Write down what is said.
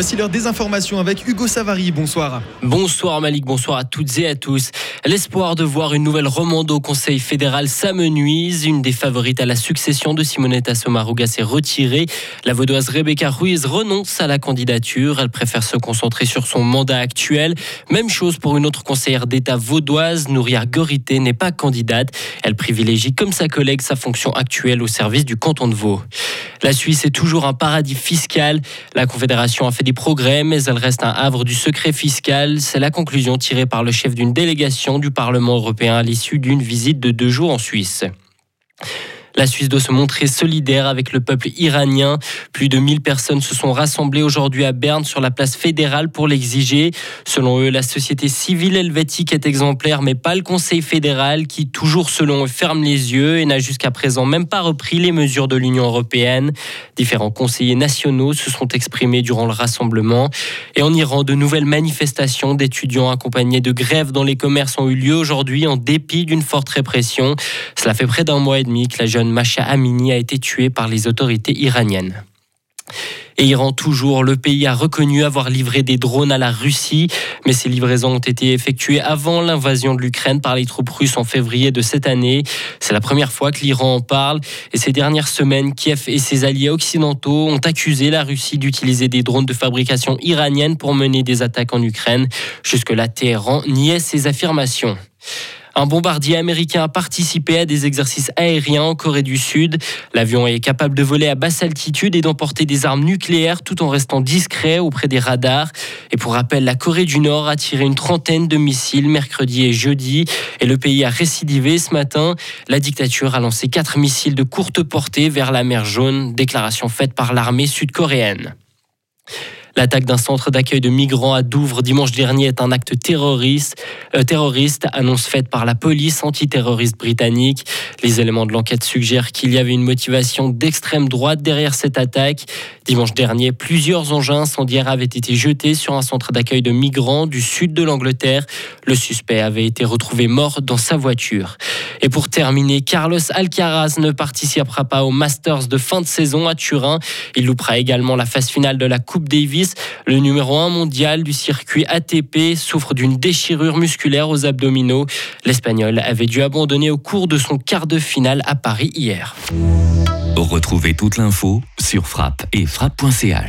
Voici l'heure des informations avec Hugo Savary. Bonsoir. Bonsoir Malik, bonsoir à toutes et à tous. L'espoir de voir une nouvelle romande au Conseil fédéral s'amenuise. Une des favorites à la succession de Simonetta Sommaruga s'est retirée. La vaudoise Rebecca Ruiz renonce à la candidature. Elle préfère se concentrer sur son mandat actuel. Même chose pour une autre conseillère d'État vaudoise, Nouria Gorité, n'est pas candidate. Elle privilégie comme sa collègue sa fonction actuelle au service du canton de Vaud. La Suisse est toujours un paradis fiscal. La Confédération a fait des progrès, mais elle reste un havre du secret fiscal. C'est la conclusion tirée par le chef d'une délégation du Parlement européen à l'issue d'une visite de deux jours en Suisse. La Suisse doit se montrer solidaire avec le peuple iranien. Plus de 1000 personnes se sont rassemblées aujourd'hui à Berne sur la place fédérale pour l'exiger. Selon eux, la société civile helvétique est exemplaire, mais pas le Conseil fédéral qui, toujours selon eux, ferme les yeux et n'a jusqu'à présent même pas repris les mesures de l'Union européenne. Différents conseillers nationaux se sont exprimés durant le rassemblement. Et en Iran, de nouvelles manifestations d'étudiants accompagnés de grèves dans les commerces ont eu lieu aujourd'hui en dépit d'une forte répression. Cela fait près d'un mois et demi que la jeune Masha Amini a été tuée par les autorités iraniennes. Et Iran toujours, le pays a reconnu avoir livré des drones à la Russie, mais ces livraisons ont été effectuées avant l'invasion de l'Ukraine par les troupes russes en février de cette année. C'est la première fois que l'Iran en parle et ces dernières semaines, Kiev et ses alliés occidentaux ont accusé la Russie d'utiliser des drones de fabrication iranienne pour mener des attaques en Ukraine. Jusque-là, Téhéran niait ces affirmations. Un bombardier américain a participé à des exercices aériens en Corée du Sud. L'avion est capable de voler à basse altitude et d'emporter des armes nucléaires tout en restant discret auprès des radars. Et pour rappel, la Corée du Nord a tiré une trentaine de missiles mercredi et jeudi et le pays a récidivé ce matin. La dictature a lancé quatre missiles de courte portée vers la mer Jaune, déclaration faite par l'armée sud-coréenne. L'attaque d'un centre d'accueil de migrants à Douvres dimanche dernier est un acte terroriste, euh, terroriste, annonce faite par la police antiterroriste britannique. Les éléments de l'enquête suggèrent qu'il y avait une motivation d'extrême droite derrière cette attaque. Dimanche dernier, plusieurs engins incendiaires avaient été jetés sur un centre d'accueil de migrants du sud de l'Angleterre. Le suspect avait été retrouvé mort dans sa voiture. Et pour terminer, Carlos Alcaraz ne participera pas au Masters de fin de saison à Turin. Il loupera également la phase finale de la Coupe Davis le numéro 1 mondial du circuit ATP souffre d'une déchirure musculaire aux abdominaux. L'Espagnol avait dû abandonner au cours de son quart de finale à Paris hier. Retrouvez toute l'info sur frappe et frappe.ch.